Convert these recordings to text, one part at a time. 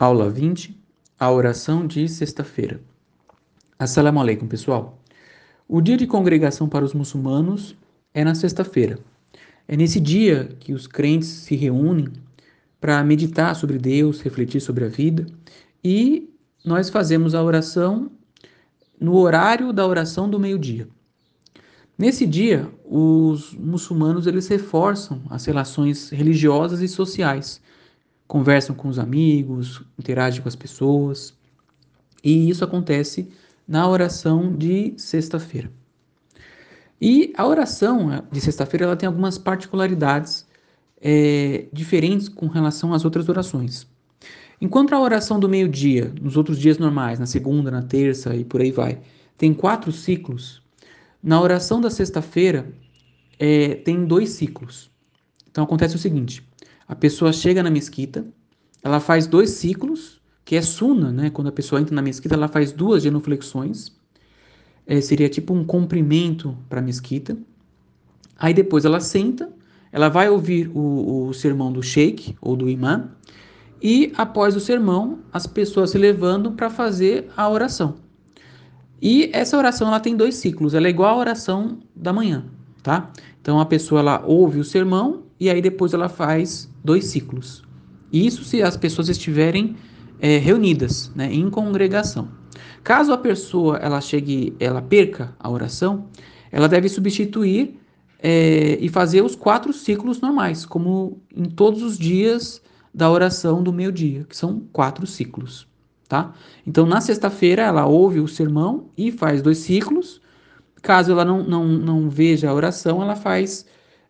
Aula 20, a oração de sexta-feira. Assalamu alaikum, pessoal. O dia de congregação para os muçulmanos é na sexta-feira. É nesse dia que os crentes se reúnem para meditar sobre Deus, refletir sobre a vida e nós fazemos a oração no horário da oração do meio-dia. Nesse dia, os muçulmanos eles reforçam as relações religiosas e sociais conversam com os amigos, interagem com as pessoas. E isso acontece na oração de sexta-feira. E a oração de sexta-feira ela tem algumas particularidades é, diferentes com relação às outras orações. Enquanto a oração do meio-dia, nos outros dias normais, na segunda, na terça e por aí vai, tem quatro ciclos, na oração da sexta-feira é, tem dois ciclos. Então acontece o seguinte: a pessoa chega na mesquita, ela faz dois ciclos, que é suna, né? Quando a pessoa entra na mesquita, ela faz duas genuflexões. É, seria tipo um cumprimento para a mesquita. Aí depois ela senta, ela vai ouvir o, o sermão do sheik ou do imã, e após o sermão, as pessoas se levantam para fazer a oração. E essa oração ela tem dois ciclos, ela é igual à oração da manhã, tá? Então a pessoa ela ouve o sermão e aí depois ela faz dois ciclos. Isso se as pessoas estiverem é, reunidas, né, em congregação. Caso a pessoa ela chegue, ela perca a oração, ela deve substituir é, e fazer os quatro ciclos normais, como em todos os dias da oração do meio-dia, que são quatro ciclos, tá? Então, na sexta-feira, ela ouve o sermão e faz dois ciclos. Caso ela não, não, não veja a oração, ela faz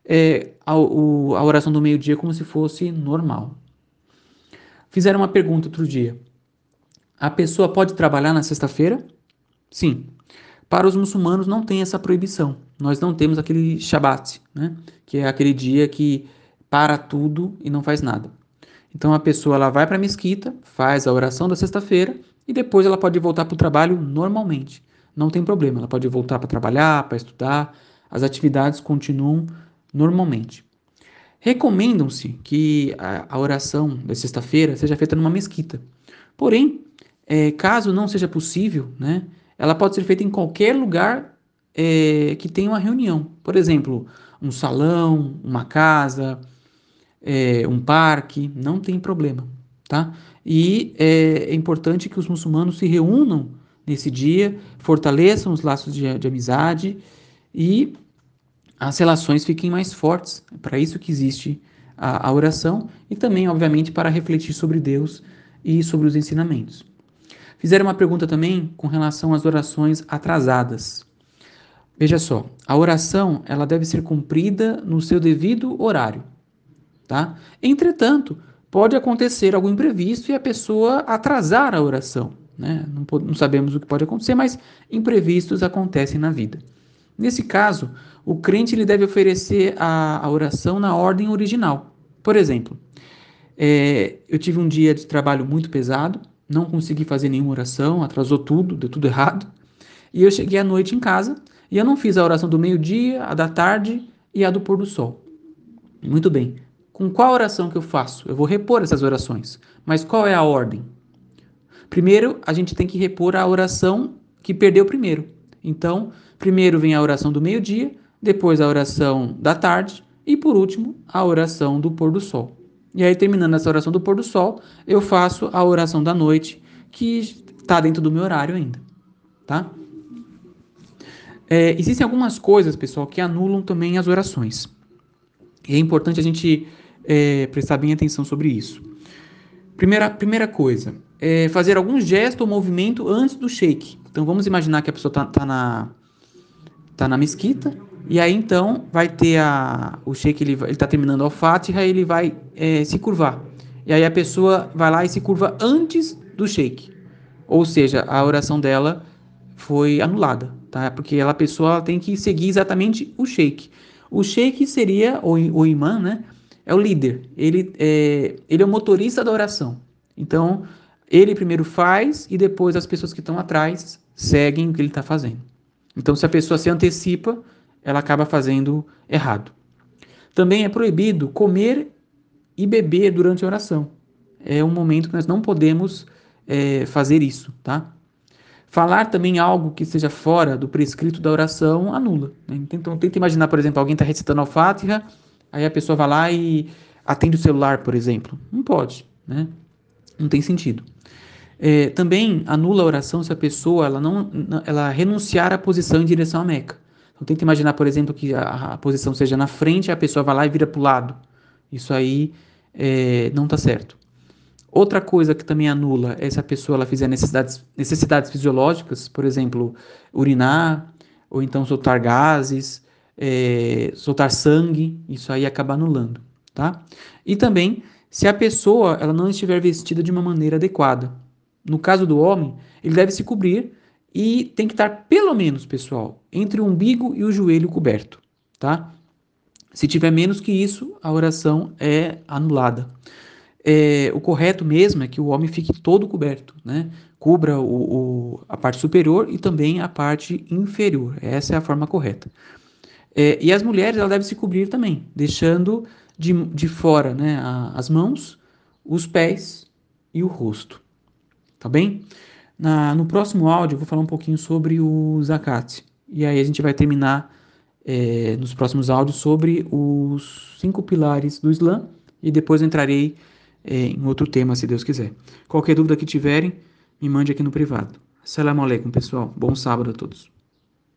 é, a, o, a oração do meio-dia como se fosse normal. Fizeram uma pergunta outro dia. A pessoa pode trabalhar na sexta-feira? Sim. Para os muçulmanos não tem essa proibição. Nós não temos aquele Shabat, né? que é aquele dia que para tudo e não faz nada. Então a pessoa ela vai para a mesquita, faz a oração da sexta-feira e depois ela pode voltar para o trabalho normalmente. Não tem problema, ela pode voltar para trabalhar, para estudar, as atividades continuam normalmente. Recomendam-se que a, oração da sexta-feira seja feita numa mesquita. Porém, é, caso não seja possível, né, ela pode ser feita em qualquer lugar é, que tenha uma reunião. Por exemplo, um salão, uma casa, é, um parque, não tem problema, tá? E é, é, importante que os muçulmanos se reúnam nesse dia, fortaleçam os laços de, de amizade e as relações fiquem mais fortes. É para isso que existe a, a oração e também, obviamente, para refletir sobre Deus e sobre os ensinamentos. Fizeram uma pergunta também com relação às orações atrasadas. Veja só, a oração ela deve ser cumprida no seu devido horário, tá? Entretanto, pode acontecer algum imprevisto e a pessoa atrasar a oração, né? Não, não sabemos o que pode acontecer, mas imprevistos acontecem na vida. Nesse caso, o crente ele deve oferecer a, a oração na ordem original. Por exemplo, é, eu tive um dia de trabalho muito pesado, não consegui fazer nenhuma oração, atrasou tudo, deu tudo errado. E eu cheguei à noite em casa e eu não fiz a oração do meio-dia, a da tarde e a do pôr do sol. Muito bem. Com qual oração que eu faço? Eu vou repor essas orações. Mas qual é a ordem? Primeiro, a gente tem que repor a oração que perdeu primeiro. Então, primeiro vem a oração do meio-dia, depois a oração da tarde e por último a oração do pôr do sol. E aí, terminando essa oração do pôr do sol, eu faço a oração da noite, que está dentro do meu horário ainda, tá? É, existem algumas coisas, pessoal, que anulam também as orações. E é importante a gente é, prestar bem atenção sobre isso. Primeira, primeira coisa, é fazer algum gesto ou movimento antes do shake. Então vamos imaginar que a pessoa está tá na, tá na mesquita e aí então vai ter a, o sheik, ele está terminando o Fatiha ele vai é, se curvar. E aí a pessoa vai lá e se curva antes do sheik. Ou seja, a oração dela foi anulada, tá? Porque ela, a pessoa ela tem que seguir exatamente o sheik. O sheik seria, o, o imã, né? É o líder. Ele é, ele é o motorista da oração. Então, ele primeiro faz e depois as pessoas que estão atrás seguem o que ele está fazendo. Então, se a pessoa se antecipa, ela acaba fazendo errado. Também é proibido comer e beber durante a oração. é um momento que nós não podemos é, fazer isso, tá? Falar também algo que seja fora do prescrito da oração anula. Né? Então, tenta imaginar, por exemplo, alguém está recitando al-Fatiha, aí a pessoa vai lá e atende o celular, por exemplo. Não pode, né? Não tem sentido. É, também anula a oração se a pessoa ela não ela renunciar à posição em direção à Meca. Então tenta imaginar, por exemplo, que a, a posição seja na frente, a pessoa vai lá e vira para o lado. Isso aí é, não está certo. Outra coisa que também anula é se a pessoa ela fizer necessidades, necessidades fisiológicas, por exemplo, urinar, ou então soltar gases, é, soltar sangue, isso aí acaba anulando, tá? E também se a pessoa ela não estiver vestida de uma maneira adequada. No caso do homem, ele deve se cobrir e tem que estar pelo menos, pessoal, entre o umbigo e o joelho coberto, tá? Se tiver menos que isso, a oração é anulada. É, o correto mesmo é que o homem fique todo coberto, né? Cubra o, o, a parte superior e também a parte inferior. Essa é a forma correta. É, e as mulheres elas devem se cobrir também, deixando de, de fora né, a, as mãos, os pés e o rosto. Tá bem? Na, no próximo áudio eu vou falar um pouquinho sobre o zakat. E aí a gente vai terminar é, nos próximos áudios sobre os cinco pilares do Islã e depois eu entrarei é, em outro tema, se Deus quiser. Qualquer dúvida que tiverem, me mande aqui no privado. Assalamu alaikum, pessoal. Bom sábado a todos.